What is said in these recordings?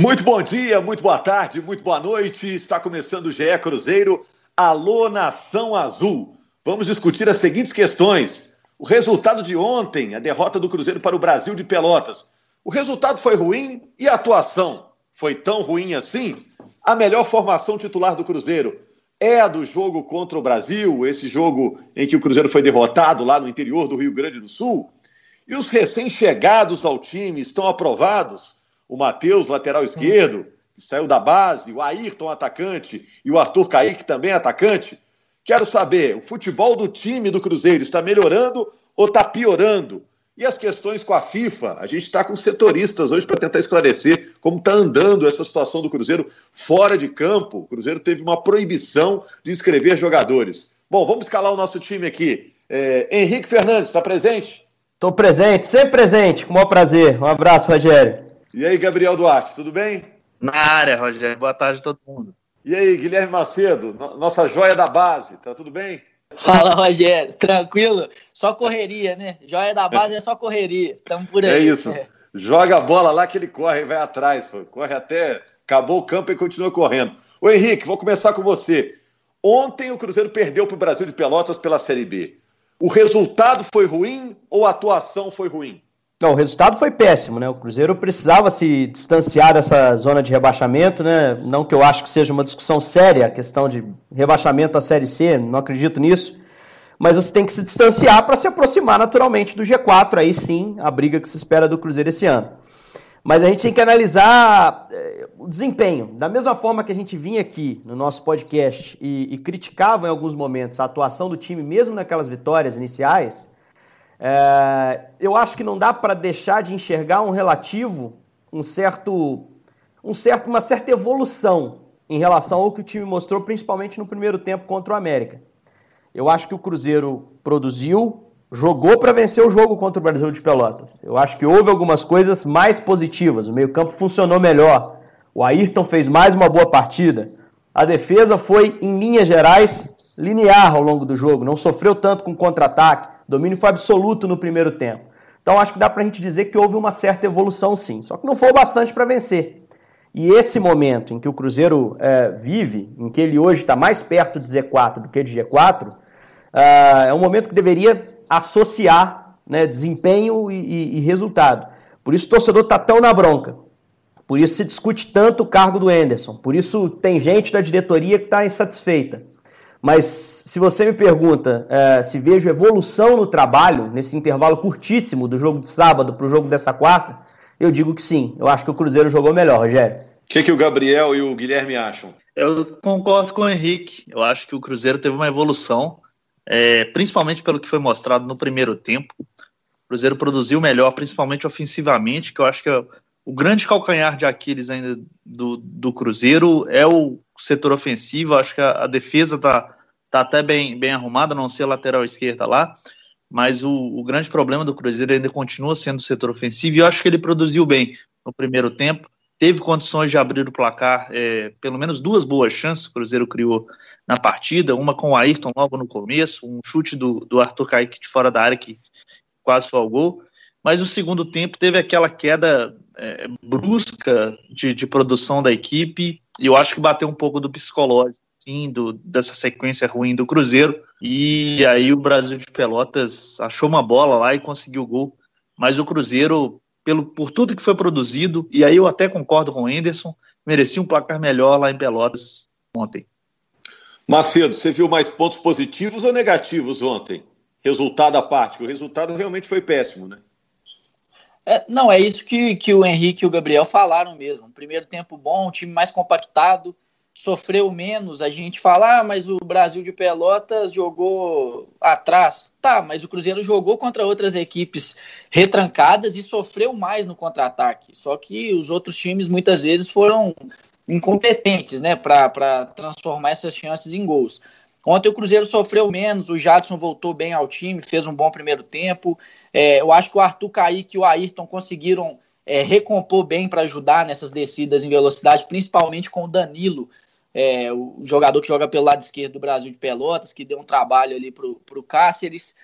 Muito bom dia, muito boa tarde, muito boa noite. Está começando o GE Cruzeiro. Alô, Nação Azul. Vamos discutir as seguintes questões. O resultado de ontem, a derrota do Cruzeiro para o Brasil de Pelotas. O resultado foi ruim e a atuação foi tão ruim assim? A melhor formação titular do Cruzeiro é a do jogo contra o Brasil, esse jogo em que o Cruzeiro foi derrotado lá no interior do Rio Grande do Sul? E os recém-chegados ao time estão aprovados? O Matheus, lateral esquerdo, que saiu da base, o Ayrton, atacante, e o Arthur Kaique, também atacante. Quero saber, o futebol do time do Cruzeiro está melhorando ou está piorando? E as questões com a FIFA? A gente está com setoristas hoje para tentar esclarecer como está andando essa situação do Cruzeiro fora de campo. O Cruzeiro teve uma proibição de inscrever jogadores. Bom, vamos escalar o nosso time aqui. É, Henrique Fernandes, está presente? Estou presente, sempre presente, com o maior prazer. Um abraço, Rogério. E aí, Gabriel Duarte, tudo bem? Na área, Rogério. Boa tarde a todo mundo. E aí, Guilherme Macedo, nossa joia da base, tá tudo bem? Fala, Rogério. Tranquilo? Só correria, né? Joia da base é só correria. Tamo por aí. É isso. Joga a bola lá que ele corre e vai atrás. Pô. Corre até. Acabou o campo e continua correndo. Ô Henrique, vou começar com você. Ontem o Cruzeiro perdeu para o Brasil de Pelotas pela Série B. O resultado foi ruim ou a atuação foi ruim? Não, o resultado foi péssimo, né? O Cruzeiro precisava se distanciar dessa zona de rebaixamento, né? Não que eu acho que seja uma discussão séria a questão de rebaixamento da Série C, não acredito nisso. Mas você tem que se distanciar para se aproximar naturalmente do G4, aí sim, a briga que se espera do Cruzeiro esse ano. Mas a gente tem que analisar eh, o desempenho. Da mesma forma que a gente vinha aqui no nosso podcast e, e criticava em alguns momentos a atuação do time, mesmo naquelas vitórias iniciais, é, eu acho que não dá para deixar de enxergar um relativo, um certo, um certo, uma certa evolução em relação ao que o time mostrou, principalmente no primeiro tempo contra o América. Eu acho que o Cruzeiro produziu, jogou para vencer o jogo contra o Brasil de Pelotas. Eu acho que houve algumas coisas mais positivas. O meio-campo funcionou melhor. O Ayrton fez mais uma boa partida. A defesa foi, em linhas gerais, linear ao longo do jogo, não sofreu tanto com contra-ataque. O domínio foi absoluto no primeiro tempo. Então acho que dá para a gente dizer que houve uma certa evolução sim. Só que não foi o bastante para vencer. E esse momento em que o Cruzeiro é, vive, em que ele hoje está mais perto de Z4 do que de G4, é, é um momento que deveria associar né, desempenho e, e, e resultado. Por isso o torcedor está tão na bronca. Por isso se discute tanto o cargo do Enderson. Por isso tem gente da diretoria que está insatisfeita. Mas se você me pergunta é, se vejo evolução no trabalho, nesse intervalo curtíssimo do jogo de sábado para o jogo dessa quarta, eu digo que sim. Eu acho que o Cruzeiro jogou melhor, Rogério. O que, que o Gabriel e o Guilherme acham? Eu concordo com o Henrique. Eu acho que o Cruzeiro teve uma evolução, é, principalmente pelo que foi mostrado no primeiro tempo. O Cruzeiro produziu melhor, principalmente ofensivamente, que eu acho que é o grande calcanhar de Aquiles ainda do, do Cruzeiro é o setor ofensivo. Acho que a, a defesa está tá até bem, bem arrumada, não ser lateral esquerda lá. Mas o, o, grande problema do Cruzeiro ainda continua sendo o setor ofensivo. E eu acho que ele produziu bem no primeiro tempo. Teve condições de abrir o placar, é, pelo menos duas boas chances o Cruzeiro criou na partida. Uma com o Ayrton logo no começo, um chute do, do Arthur Kaique de fora da área que quase foi ao gol. Mas o segundo tempo teve aquela queda é, brusca de, de produção da equipe e eu acho que bateu um pouco do psicológico, sim, do, dessa sequência ruim do Cruzeiro. E aí o Brasil de Pelotas achou uma bola lá e conseguiu o gol. Mas o Cruzeiro, pelo, por tudo que foi produzido, e aí eu até concordo com o Anderson, merecia um placar melhor lá em Pelotas ontem. Macedo, você viu mais pontos positivos ou negativos ontem? Resultado à parte, o resultado realmente foi péssimo, né? É, não, é isso que, que o Henrique e o Gabriel falaram mesmo. Primeiro tempo bom, time mais compactado, sofreu menos. A gente fala, ah, mas o Brasil de Pelotas jogou atrás. Tá, mas o Cruzeiro jogou contra outras equipes retrancadas e sofreu mais no contra-ataque. Só que os outros times muitas vezes foram incompetentes, né, para transformar essas chances em gols. Ontem o Cruzeiro sofreu menos, o Jadson voltou bem ao time, fez um bom primeiro tempo. É, eu acho que o Arthur Kaique e o Ayrton conseguiram é, recompor bem para ajudar nessas descidas em velocidade, principalmente com o Danilo, é, o jogador que joga pelo lado esquerdo do Brasil de Pelotas, que deu um trabalho ali para o Cáceres.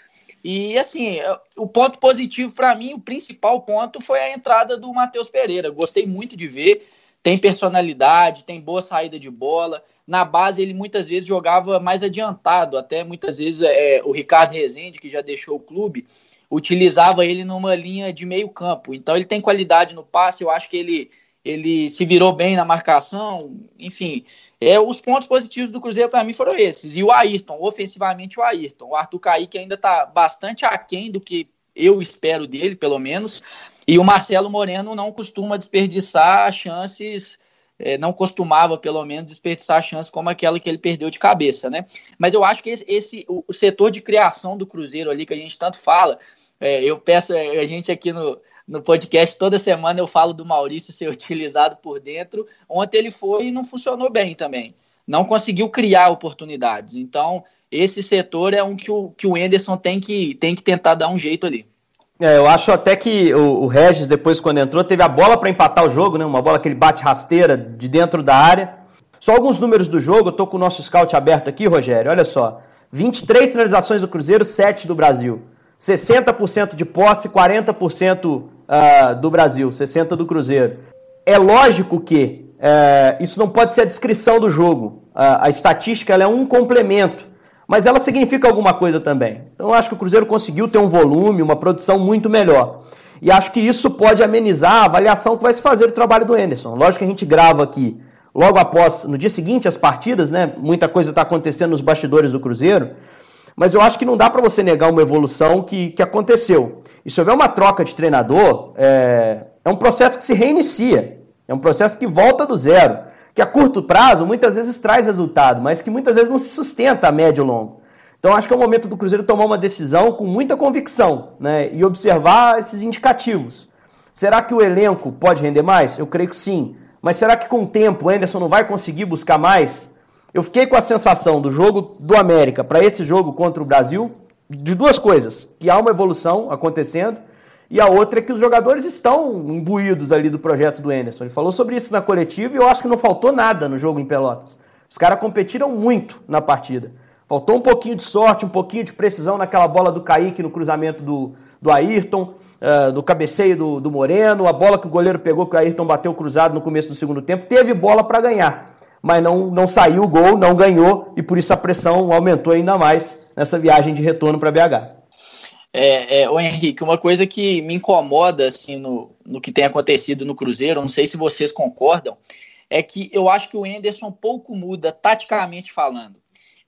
E assim, o ponto positivo para mim, o principal ponto foi a entrada do Matheus Pereira. Gostei muito de ver. Tem personalidade, tem boa saída de bola. Na base, ele muitas vezes jogava mais adiantado, até muitas vezes é, o Ricardo Rezende, que já deixou o clube, utilizava ele numa linha de meio campo. Então, ele tem qualidade no passe, eu acho que ele, ele se virou bem na marcação, enfim. É, os pontos positivos do Cruzeiro para mim foram esses. E o Ayrton, ofensivamente o Ayrton. O Arthur Kaique ainda está bastante aquém do que eu espero dele, pelo menos. E o Marcelo Moreno não costuma desperdiçar chances, é, não costumava, pelo menos, desperdiçar chances como aquela que ele perdeu de cabeça, né? Mas eu acho que esse, esse o, setor de criação do Cruzeiro ali, que a gente tanto fala, é, eu peço, é, a gente aqui no, no podcast, toda semana eu falo do Maurício ser utilizado por dentro. Ontem ele foi e não funcionou bem também. Não conseguiu criar oportunidades. Então, esse setor é um que o, que o Enderson tem que, tem que tentar dar um jeito ali. É, eu acho até que o, o Regis, depois, quando entrou, teve a bola para empatar o jogo, né? Uma bola que ele bate rasteira de dentro da área. Só alguns números do jogo, eu tô com o nosso scout aberto aqui, Rogério. Olha só. 23 finalizações do Cruzeiro, 7 do Brasil. 60% de posse, 40% uh, ah, do Brasil, 60% do Cruzeiro. É lógico que uh, isso não pode ser a descrição do jogo. Uh, a estatística é um complemento mas ela significa alguma coisa também. Então eu acho que o Cruzeiro conseguiu ter um volume, uma produção muito melhor. E acho que isso pode amenizar a avaliação que vai se fazer do trabalho do Anderson. Lógico que a gente grava aqui logo após, no dia seguinte, as partidas, né? Muita coisa está acontecendo nos bastidores do Cruzeiro. Mas eu acho que não dá para você negar uma evolução que, que aconteceu. E se houver uma troca de treinador, é, é um processo que se reinicia. É um processo que volta do zero que a curto prazo muitas vezes traz resultado, mas que muitas vezes não se sustenta a médio e longo. Então acho que é o momento do Cruzeiro tomar uma decisão com muita convicção né, e observar esses indicativos. Será que o elenco pode render mais? Eu creio que sim. Mas será que com o tempo o Anderson não vai conseguir buscar mais? Eu fiquei com a sensação do jogo do América para esse jogo contra o Brasil de duas coisas: que há uma evolução acontecendo e a outra é que os jogadores estão imbuídos ali do projeto do Enerson. Ele falou sobre isso na coletiva e eu acho que não faltou nada no jogo em Pelotas. Os caras competiram muito na partida. Faltou um pouquinho de sorte, um pouquinho de precisão naquela bola do Kaique no cruzamento do, do Ayrton, uh, do cabeceio do, do Moreno, a bola que o goleiro pegou, que o Ayrton bateu cruzado no começo do segundo tempo. Teve bola para ganhar, mas não, não saiu o gol, não ganhou e por isso a pressão aumentou ainda mais nessa viagem de retorno para BH. É, é, o Henrique, uma coisa que me incomoda assim no, no que tem acontecido no Cruzeiro, não sei se vocês concordam, é que eu acho que o Enderson pouco muda taticamente falando.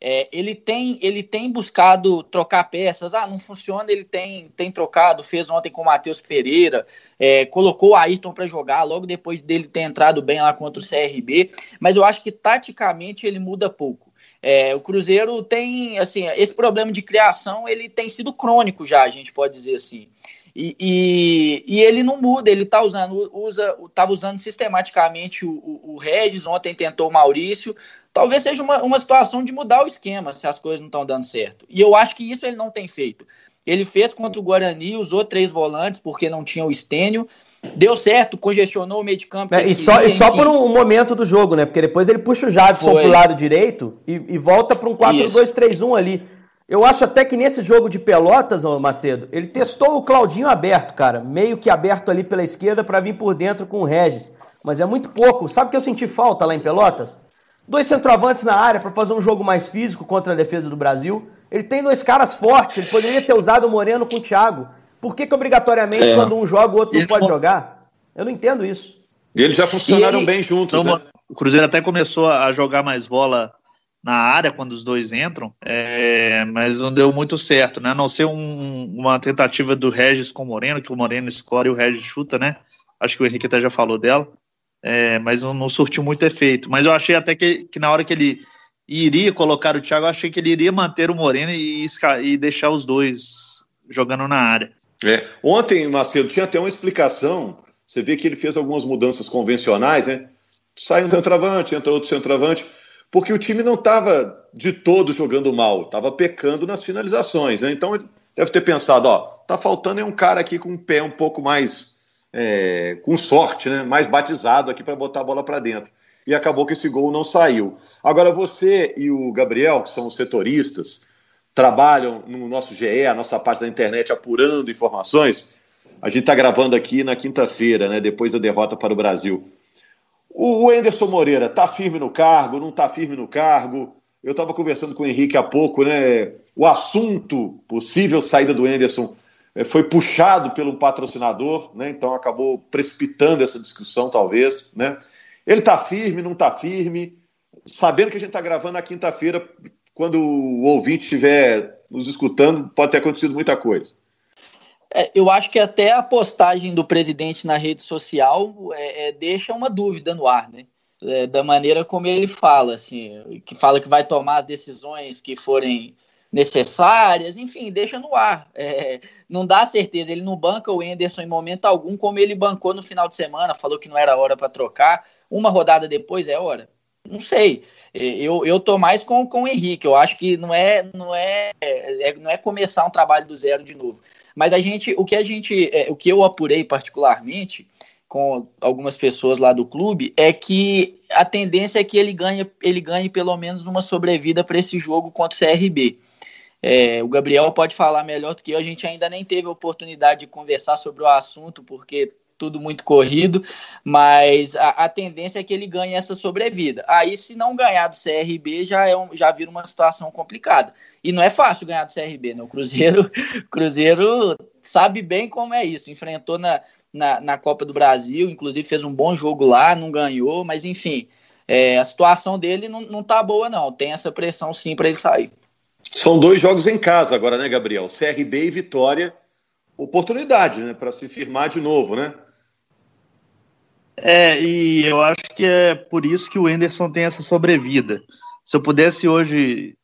É, ele, tem, ele tem buscado trocar peças, ah, não funciona, ele tem, tem trocado, fez ontem com o Matheus Pereira, é, colocou o Ayrton para jogar logo depois dele ter entrado bem lá contra o CRB, mas eu acho que taticamente ele muda pouco. É, o Cruzeiro tem, assim, esse problema de criação, ele tem sido crônico já, a gente pode dizer assim. E, e, e ele não muda, ele tá usando, usa, estava usando sistematicamente o, o, o, Regis, ontem tentou o Maurício. Talvez seja uma, uma situação de mudar o esquema, se as coisas não estão dando certo. E eu acho que isso ele não tem feito. Ele fez contra o Guarani, usou três volantes porque não tinha o Estênio. Deu certo, congestionou o meio de campo. É, e só, e só por um momento do jogo, né? Porque depois ele puxa o Jadson Foi. pro lado direito e, e volta para um 4-2-3-1 ali. Eu acho até que nesse jogo de Pelotas, ô Macedo, ele testou o Claudinho aberto, cara. Meio que aberto ali pela esquerda para vir por dentro com o Regis. Mas é muito pouco. Sabe que eu senti falta lá em Pelotas? Dois centroavantes na área para fazer um jogo mais físico contra a defesa do Brasil. Ele tem dois caras fortes. Ele poderia ter usado o Moreno com o Thiago. Por que, que obrigatoriamente, é. quando um joga, o outro não pode jogar? Eu não entendo isso. E eles já funcionaram ele... bem juntos, então, né? O Cruzeiro até começou a jogar mais bola na área quando os dois entram, é, mas não deu muito certo, né? A não ser um, uma tentativa do Regis com o Moreno, que o Moreno escora e o Regis chuta, né? Acho que o Henrique até já falou dela, é, mas não, não, surtiu muito efeito. Mas eu achei até que, que na hora que ele iria colocar o Thiago, eu achei que ele iria manter o Moreno e, e deixar os dois jogando na área. É. Ontem, Macedo, tinha até uma explicação. Você vê que ele fez algumas mudanças convencionais, né? Sai um centroavante, entra outro centroavante, porque o time não estava de todo jogando mal, estava pecando nas finalizações. Né? Então ele deve ter pensado: ó, tá faltando é um cara aqui com um pé um pouco mais. É, com sorte, né? Mais batizado aqui para botar a bola para dentro. E acabou que esse gol não saiu. Agora, você e o Gabriel, que são setoristas, trabalham no nosso GE, a nossa parte da internet, apurando informações. A gente está gravando aqui na quinta-feira, né, depois da derrota para o Brasil. O Enderson Moreira está firme no cargo, não está firme no cargo? Eu estava conversando com o Henrique há pouco, né? O assunto possível saída do Enderson eh, foi puxado pelo patrocinador, né? Então acabou precipitando essa discussão, talvez, né? Ele está firme, não está firme, sabendo que a gente está gravando na quinta-feira, quando o ouvinte estiver nos escutando, pode ter acontecido muita coisa. É, eu acho que até a postagem do presidente na rede social é, é, deixa uma dúvida no ar, né? É, da maneira como ele fala, assim, que fala que vai tomar as decisões que forem necessárias, enfim, deixa no ar. É, não dá certeza, ele não banca o Enderson em momento algum, como ele bancou no final de semana, falou que não era hora para trocar. Uma rodada depois é hora? Não sei. Eu, eu tô mais com, com o Henrique. Eu acho que não é, não é, é, não é começar um trabalho do zero de novo. Mas a gente, o que a gente, é, o que eu apurei particularmente com algumas pessoas lá do clube é que a tendência é que ele ganhe, ele ganhe pelo menos uma sobrevida para esse jogo contra o CRB. É, o Gabriel pode falar melhor do que eu. A gente ainda nem teve a oportunidade de conversar sobre o assunto, porque tudo muito corrido, mas a, a, tendência é que ele ganhe essa sobrevida. Aí, se não ganhar do CRB, já, é um, já vira uma situação complicada. E não é fácil ganhar do CRB, né? O Cruzeiro, Cruzeiro sabe bem como é isso. Enfrentou na, na, na, Copa do Brasil, inclusive fez um bom jogo lá, não ganhou, mas enfim, é, a situação dele não, não tá boa, não. Tem essa pressão sim para ele sair. São dois jogos em casa agora, né, Gabriel? CRB e Vitória. Oportunidade, né, para se firmar de novo, né? É, e eu acho que é por isso que o Enderson tem essa sobrevida. Se eu pudesse hoje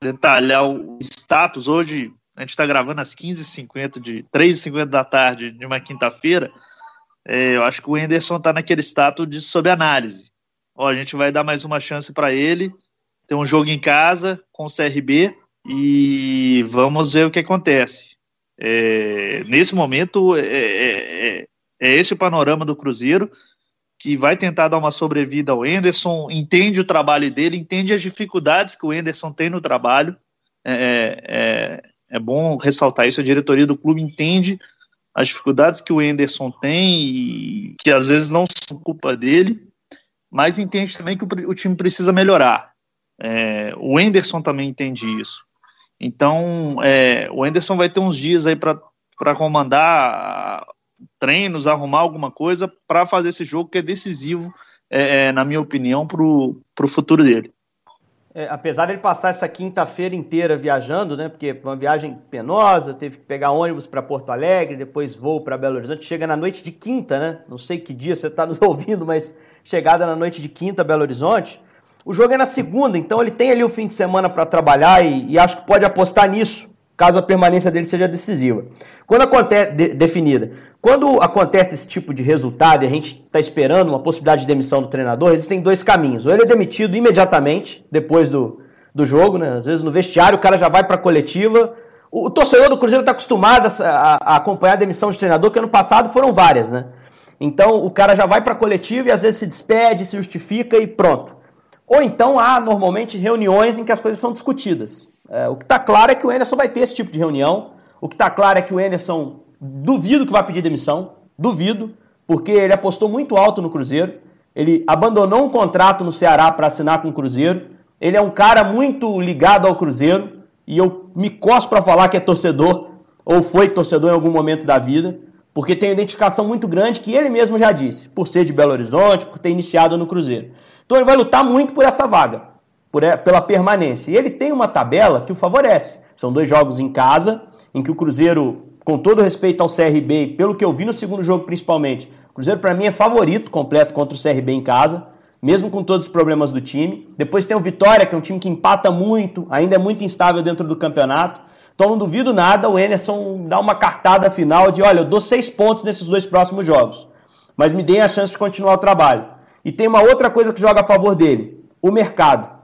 detalhar o status, hoje a gente está gravando às 15h50, de 3h50 da tarde de uma quinta-feira, é, eu acho que o Enderson está naquele status de sob análise. Ó, a gente vai dar mais uma chance para ele, tem um jogo em casa com o CRB e vamos ver o que acontece. É, nesse momento, é, é, é, é esse o panorama do Cruzeiro que vai tentar dar uma sobrevida ao Enderson, entende o trabalho dele, entende as dificuldades que o Enderson tem no trabalho. É, é, é, é bom ressaltar isso, a diretoria do clube entende as dificuldades que o Enderson tem e que às vezes não são culpa dele, mas entende também que o, o time precisa melhorar. É, o Enderson também entende isso. Então, é, o Enderson vai ter uns dias aí para comandar treinos, arrumar alguma coisa para fazer esse jogo que é decisivo, é, é na minha opinião, para o futuro dele. É, apesar dele passar essa quinta-feira inteira viajando, né? Porque uma viagem penosa, teve que pegar ônibus para Porto Alegre, depois voo para Belo Horizonte, chega na noite de quinta, né? Não sei que dia você está nos ouvindo, mas chegada na noite de quinta Belo Horizonte. O jogo é na segunda, então ele tem ali o fim de semana para trabalhar e, e acho que pode apostar nisso, caso a permanência dele seja decisiva. Quando acontece de, definida, quando acontece esse tipo de resultado e a gente está esperando uma possibilidade de demissão do treinador, existem dois caminhos. Ou ele é demitido imediatamente, depois do, do jogo, né? Às vezes no vestiário o cara já vai para a coletiva. O, o, torcedor do Cruzeiro está acostumado a, a, a, acompanhar a demissão de treinador, que ano passado foram várias, né? Então o cara já vai para a coletiva e às vezes se despede, se justifica e pronto. Ou então há normalmente reuniões em que as coisas são discutidas. É, o que está claro é que o Anderson vai ter esse tipo de reunião. O que está claro é que o Anderson Duvido que vai pedir demissão, duvido, porque ele apostou muito alto no Cruzeiro. Ele abandonou um contrato no Ceará para assinar com o Cruzeiro. Ele é um cara muito ligado ao Cruzeiro e eu me costo para falar que é torcedor ou foi torcedor em algum momento da vida, porque tem uma identificação muito grande que ele mesmo já disse, por ser de Belo Horizonte, por ter iniciado no Cruzeiro. Então ele vai lutar muito por essa vaga, por, pela permanência. E ele tem uma tabela que o favorece. São dois jogos em casa, em que o Cruzeiro com todo respeito ao CRB, pelo que eu vi no segundo jogo principalmente, o Cruzeiro para mim é favorito completo contra o CRB em casa, mesmo com todos os problemas do time. Depois tem o Vitória, que é um time que empata muito, ainda é muito instável dentro do campeonato. Então não duvido nada o Enerson dar uma cartada final de, olha, eu dou seis pontos nesses dois próximos jogos, mas me deem a chance de continuar o trabalho. E tem uma outra coisa que joga a favor dele, o mercado.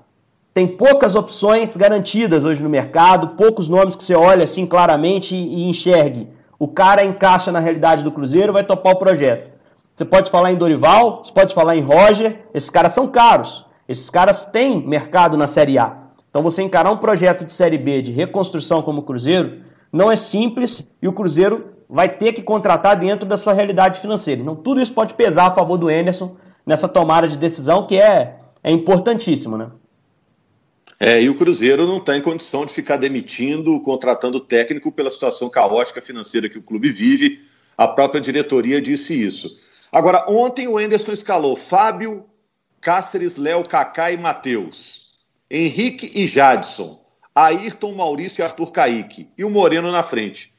Tem poucas opções garantidas hoje no mercado, poucos nomes que você olha assim claramente e, enxergue. O cara encaixa na realidade do Cruzeiro, vai topar o projeto. Você pode falar em Dorival, você pode falar em Roger, esses caras são caros. Esses caras têm mercado na Série A. Então você encarar um projeto de Série B de reconstrução como o Cruzeiro não é simples e o Cruzeiro vai ter que contratar dentro da sua realidade financeira. Então tudo isso pode pesar a favor do Anderson nessa tomada de decisão que é, é importantíssimo, né? É, e o Cruzeiro não está em condição de ficar demitindo, contratando técnico pela situação caótica financeira que o clube vive. A própria diretoria disse isso. Agora, ontem o Enderson escalou Fábio, Cáceres, Léo, Kaká e Matheus. Henrique e Jadson. Ayrton, Maurício e Arthur Caíque. E o Moreno na frente.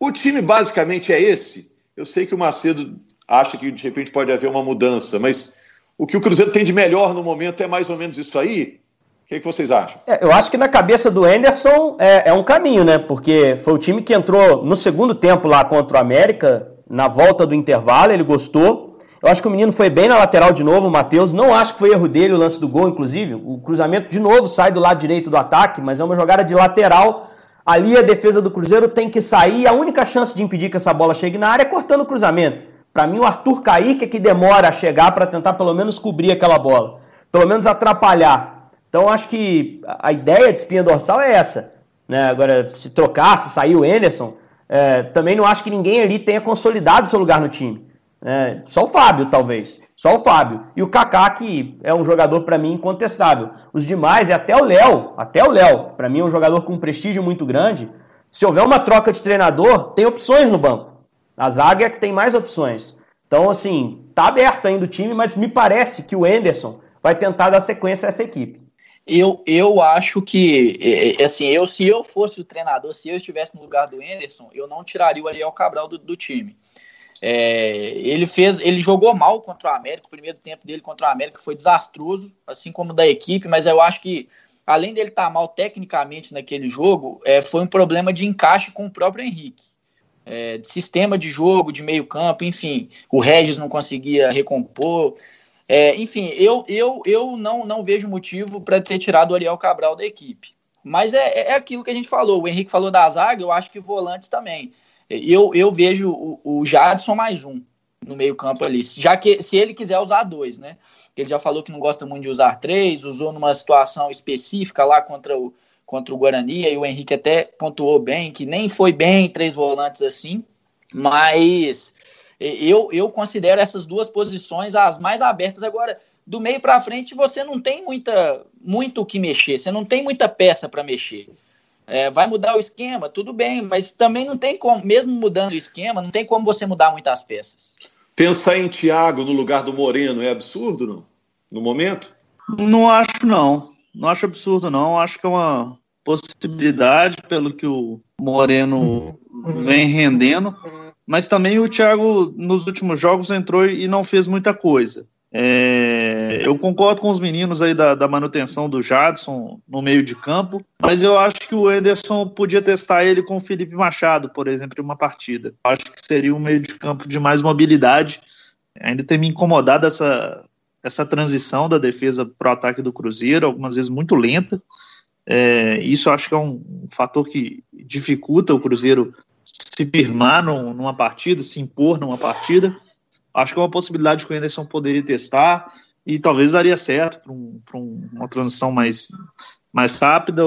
O time basicamente é esse. Eu sei que o Macedo acha que de repente pode haver uma mudança, mas o que o Cruzeiro tem de melhor no momento é mais ou menos isso aí? O que, que vocês acham? É, eu acho que na cabeça do Anderson é, é, um caminho, né? Porque foi o time que entrou no segundo tempo lá contra o América, na volta do intervalo, ele gostou. Eu acho que o menino foi bem na lateral de novo, o Matheus. Não acho que foi erro dele o lance do gol, inclusive. O cruzamento de novo sai do lado direito do ataque, mas é uma jogada de lateral. Ali a defesa do Cruzeiro tem que sair. A única chance de impedir que essa bola chegue na área é cortando o cruzamento. Para mim, o Arthur Kaique é que demora a chegar para tentar pelo menos cobrir aquela bola. Pelo menos atrapalhar. Então acho que a ideia de espinha dorsal é essa. Né? Agora, se trocar, se sair o Enerson, é, também não acho que ninguém ali tenha consolidado seu lugar no time. É, só o Fábio, talvez. Só o Fábio. E o Kaká, que é um jogador, para mim, incontestável. Os demais, e até o Léo, até o Léo, para mim é um jogador com um prestígio muito grande. Se houver uma troca de treinador, tem opções no banco. A zaga é que tem mais opções. Então, assim, tá aberto ainda o time, mas me parece que o Enderson vai tentar dar sequência a essa equipe. Eu, eu acho que, é, é, assim, eu se eu fosse o treinador, se eu estivesse no lugar do Anderson, eu não tiraria o Ariel Cabral do, do time. É, ele fez, ele jogou mal contra o América, o primeiro tempo dele contra o América foi desastroso, assim como da equipe, mas eu acho que, além dele estar tá mal tecnicamente naquele jogo, é, foi um problema de encaixe com o próprio Henrique. É, de sistema de jogo, de meio campo, enfim, o Regis não conseguia recompor, é, enfim, eu, eu, eu não, não vejo motivo para ter tirado o Ariel Cabral da equipe. Mas é, é aquilo que a gente falou. O Henrique falou da zaga, eu acho que volantes também. Eu, eu vejo o, o Jadson mais um no meio-campo ali. Já que se ele quiser usar dois, né? Ele já falou que não gosta muito de usar três, usou numa situação específica lá contra o, contra o Guarani, e o Henrique até pontuou bem, que nem foi bem três volantes assim, mas eu, eu considero essas duas posições as mais abertas. Agora, do meio para frente, você não tem muita, muito o que mexer, você não tem muita peça para mexer. É, vai mudar o esquema, tudo bem, mas também não tem como, mesmo mudando o esquema, não tem como você mudar muitas peças. Pensar em Thiago no lugar do Moreno é absurdo, não? No momento? Não acho, não. Não acho absurdo, não. Acho que é uma possibilidade, pelo que o Moreno vem rendendo mas também o Thiago nos últimos jogos entrou e não fez muita coisa. É, eu concordo com os meninos aí da, da, manutenção do Jadson no meio de campo, mas eu acho que o Ederson podia testar ele com o Felipe Machado, por exemplo, em uma partida. Acho que seria um meio de campo de mais mobilidade. Ainda tem me incomodado essa, essa transição da defesa para o ataque do Cruzeiro, algumas vezes muito lenta. É, isso acho que é um fator que dificulta o Cruzeiro se firmar num, numa partida, se impor numa partida. Acho que é uma possibilidade que o Anderson poderia testar e talvez daria certo para um, um, uma transição mais, mais rápida.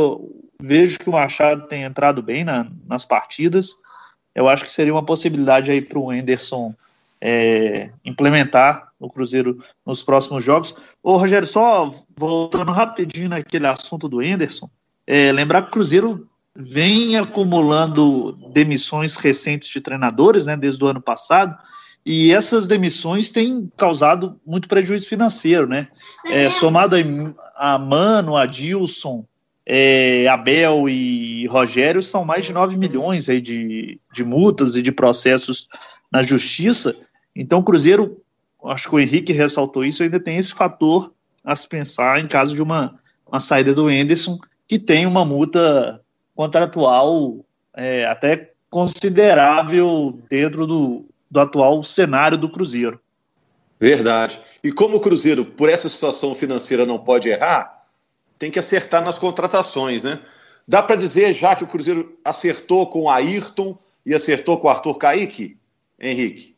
vejo que o Machado tem entrado bem na, nas partidas. Eu acho que seria uma possibilidade aí para o Anderson é, implementar no Cruzeiro nos próximos jogos. Ô, Rogério, só voltando rapidinho naquele assunto do Anderson, é, lembrar que o Cruzeiro vem acumulando demissões recentes de treinadores, né, desde o ano passado, e essas demissões têm causado muito prejuízo financeiro, né? É, somado a, a Mano, a Dilson, é, Abel e Rogério, são mais de 9 milhões aí de, de multas e de processos na justiça. Então, o Cruzeiro, acho que o Henrique ressaltou isso, ainda tem esse fator a se pensar em caso de uma, uma saída do Enderson, que tem uma multa contratual é, até considerável dentro do, do atual cenário do Cruzeiro. Verdade. E como o Cruzeiro, por essa situação financeira, não pode errar, tem que acertar nas contratações, né? Dá para dizer já que o Cruzeiro acertou com o Ayrton e acertou com o Arthur Kaique, Henrique?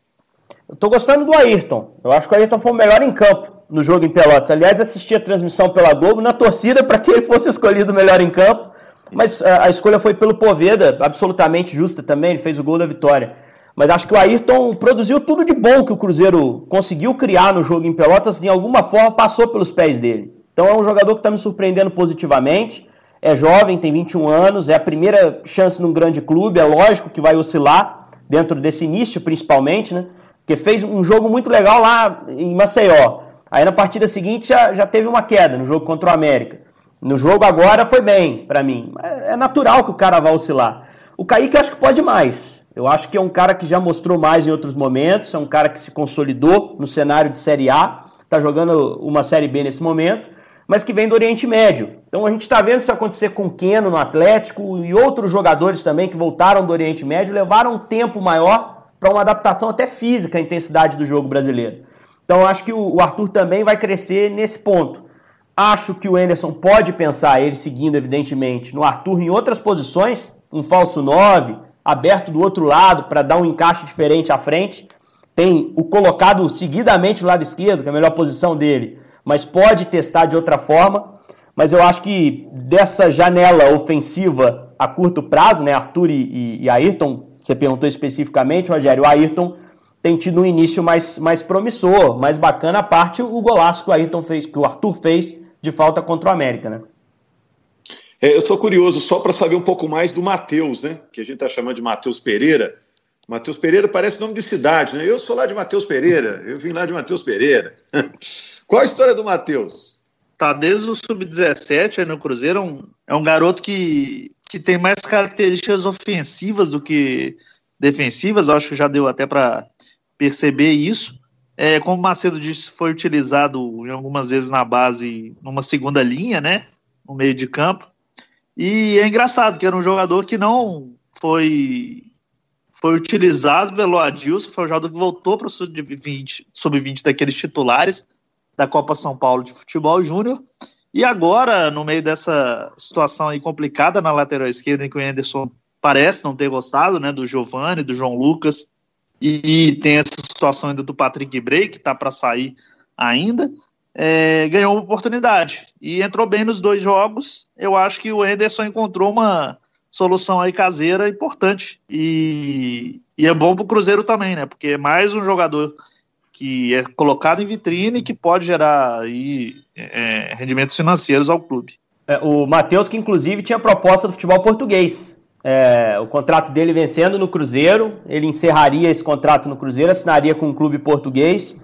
Eu tô gostando do Ayrton. Eu acho que o Ayrton foi o melhor em campo no jogo em Pelotas. Aliás, assisti a transmissão pela Globo na torcida para que ele fosse escolhido melhor em campo. Mas a, a escolha foi pelo Poveda, absolutamente justa também, ele fez o gol da vitória. Mas acho que o Ayrton produziu tudo de bom que o Cruzeiro conseguiu criar no jogo em Pelotas, de alguma forma passou pelos pés dele. Então é um jogador que está me surpreendendo positivamente. É jovem, tem 21 anos, é a primeira chance num grande clube, é lógico que vai oscilar dentro desse início, principalmente, né? Porque fez um jogo muito legal lá em Maceió. Aí na partida seguinte já, já teve uma queda no jogo contra o América. No jogo agora foi bem para mim. É, é natural que o cara vá oscilar. O Kaique acho que pode mais. Eu acho que é um cara que já mostrou mais em outros momentos, é um cara que se consolidou no cenário de Série A, está jogando uma Série B nesse momento, mas que vem do Oriente Médio. Então a gente está vendo isso acontecer com o Keno no Atlético e outros jogadores também que voltaram do Oriente Médio, levaram um tempo maior para uma adaptação até física à intensidade do jogo brasileiro. Então acho que o Arthur também vai crescer nesse ponto. Acho que o Anderson pode pensar, ele seguindo evidentemente, no Arthur em outras posições, um falso 9, aberto do outro lado para dar um encaixe diferente à frente. Tem o colocado seguidamente do lado esquerdo, que é a melhor posição dele, mas pode testar de outra forma. Mas eu acho que dessa janela ofensiva a curto prazo, né, Arthur e, e Ayrton, você perguntou especificamente, Rogério, o Ayrton tem tido um início mais, mais promissor, mais bacana a parte o golaço que o Ayrton fez, que o Arthur fez de falta contra o América, né? É, eu sou curioso só para saber um pouco mais do Matheus, né? Que a gente está chamando de Matheus Pereira. Matheus Pereira parece nome de cidade, né? Eu sou lá de Matheus Pereira, eu vim lá de Matheus Pereira. Qual a história do Matheus? Tá desde o sub-17 aí no Cruzeiro, é um, é um garoto que, que tem mais características ofensivas do que defensivas, acho que já deu até para perceber isso. É, como o Macedo disse, foi utilizado em algumas vezes na base, numa segunda linha, né? No meio de campo. E é engraçado que era um jogador que não foi foi utilizado pelo Adilson, foi um jogador que voltou para o sub-20 sub daqueles titulares da Copa São Paulo de Futebol Júnior. E agora, no meio dessa situação aí complicada na lateral esquerda, em que o Anderson parece não ter gostado, né, do Giovani, do João Lucas, e, tem essa situação ainda do Patrick Bray, que está para sair ainda é, ganhou uma oportunidade e entrou bem nos dois jogos. Eu acho que o Enderson encontrou uma solução aí caseira importante e, e é bom para o Cruzeiro também, né? Porque é mais um jogador que é colocado em vitrine e que pode gerar aí, é, rendimentos financeiros ao clube. É, o Matheus, que inclusive tinha proposta do futebol português. É, o contrato dele vencendo no Cruzeiro, ele encerraria esse contrato no Cruzeiro, assinaria com um clube português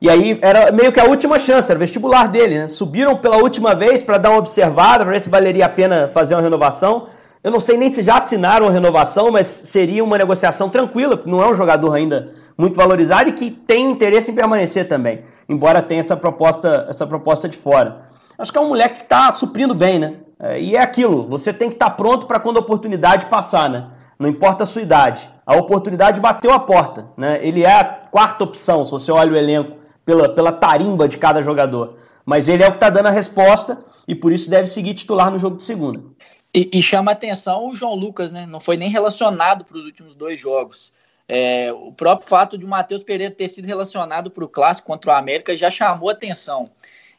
e aí era meio que a última chance, era o vestibular dele, né? Subiram pela última vez para dar uma observada, para ver se valeria a pena fazer uma renovação. Eu não sei nem se já assinaram a renovação, mas seria uma negociação tranquila, porque não é um jogador ainda muito valorizado e que tem interesse em permanecer também, embora tenha essa proposta, essa proposta de fora. Acho que é um moleque que está suprindo bem, né? É, e é aquilo, você tem que estar pronto para quando a oportunidade passar, né? Não importa a sua idade. A oportunidade bateu a porta, né? Ele é a quarta opção, se você olha o elenco pela, pela tarimba de cada jogador. Mas ele é o que está dando a resposta e por isso deve seguir titular no jogo de segunda. E, e chama atenção o João Lucas, né? Não foi nem relacionado para os últimos dois jogos. É, o próprio fato de o Matheus Pereira ter sido relacionado para o clássico contra o América já chamou atenção.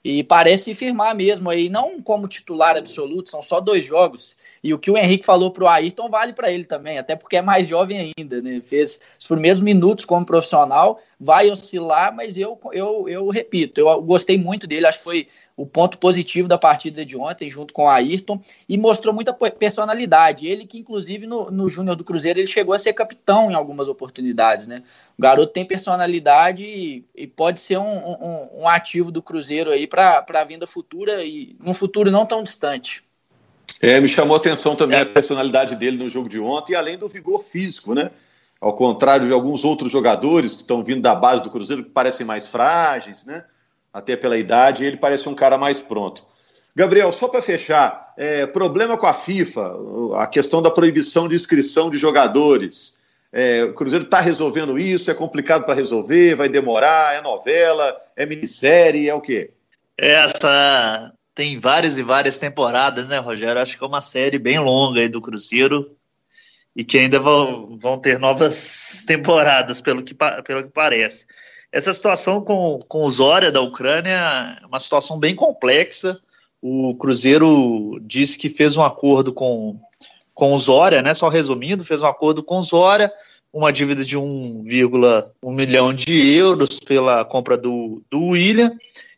E parece firmar mesmo aí, não como titular absoluto, são só dois jogos. E o que o Henrique falou para o Ayrton vale para ele também, até porque é mais jovem ainda, né? Fez os primeiros minutos como profissional, vai oscilar, mas eu, eu, eu repito, eu gostei muito dele, acho que foi o ponto positivo da partida de ontem, junto com o Ayrton, e mostrou muita personalidade. Ele que, inclusive, no, no Júnior do Cruzeiro, ele chegou a ser capitão em algumas oportunidades, né? O garoto tem personalidade e, e pode ser um, um, um, ativo do Cruzeiro aí para a vinda futura e num futuro não tão distante. É, me chamou a atenção também é. a personalidade dele no jogo de ontem, além do vigor físico, né? Ao contrário de alguns outros jogadores que estão vindo da base do Cruzeiro, que parecem mais frágeis, né? Até pela idade, ele parece um cara mais pronto. Gabriel, só para fechar, é, problema com a FIFA, a questão da proibição de inscrição de jogadores. É, o Cruzeiro está resolvendo isso, é complicado para resolver, vai demorar, é novela, é minissérie, é o quê? Essa tem várias e várias temporadas, né, Rogério? Acho que é uma série bem longa aí do Cruzeiro e que ainda vão, vão ter novas temporadas, pelo que, pelo que parece. Essa situação com, com o Zória da Ucrânia é uma situação bem complexa. O Cruzeiro disse que fez um acordo com, com o Zória, né? Só resumindo, fez um acordo com o Zória uma dívida de 1,1 milhão de euros pela compra do, do William.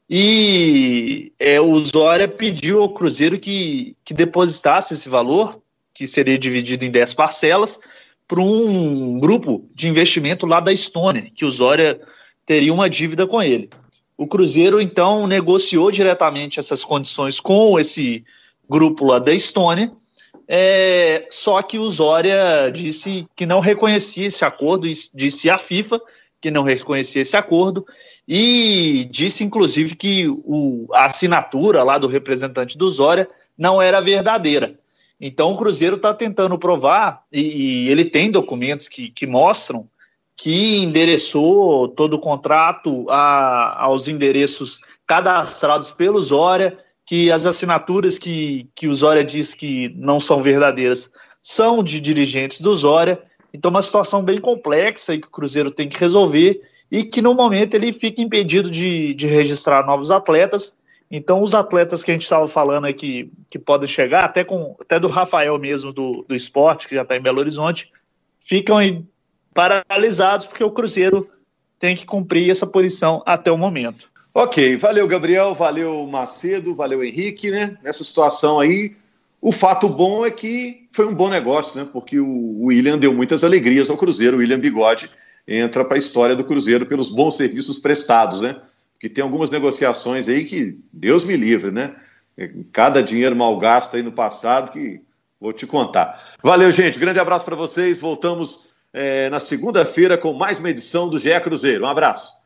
E é, o Zória pediu ao Cruzeiro que, que depositasse esse valor, que seria dividido em 10 parcelas, para um grupo de investimento lá da Estônia, que o Zória teria uma dívida com ele. O Cruzeiro, então, negociou diretamente essas condições com esse grupo lá da Estônia, é, só que o Zória disse que não reconhecia esse acordo, disse a FIFA que não reconhecia esse acordo, e disse, inclusive, que o, a assinatura lá do representante do Zória não era verdadeira. Então o Cruzeiro está tentando provar, e, e, ele tem documentos que, que mostram que endereçou todo o contrato a, aos endereços cadastrados pelo Zória, que as assinaturas que, que o Zória diz que não são verdadeiras são de dirigentes do Zória. Então, uma situação bem complexa e que o Cruzeiro tem que resolver e que no momento ele fica impedido de, de registrar novos atletas. Então, os atletas que a gente estava falando aqui, que podem chegar, até, com, até do Rafael mesmo, do, do esporte, que já está em Belo Horizonte, ficam paralisados, porque o Cruzeiro tem que cumprir essa posição até o momento. Ok, valeu Gabriel, valeu Macedo, valeu Henrique, né? Nessa situação aí, o fato bom é que foi um bom negócio, né? Porque o William deu muitas alegrias ao Cruzeiro, o William Bigode entra para a história do Cruzeiro pelos bons serviços prestados, né? Que tem algumas negociações aí que Deus me livre, né? Cada dinheiro mal gasto aí no passado que vou te contar. Valeu, gente. Grande abraço para vocês. Voltamos é, na segunda-feira com mais uma edição do GE Cruzeiro. Um abraço.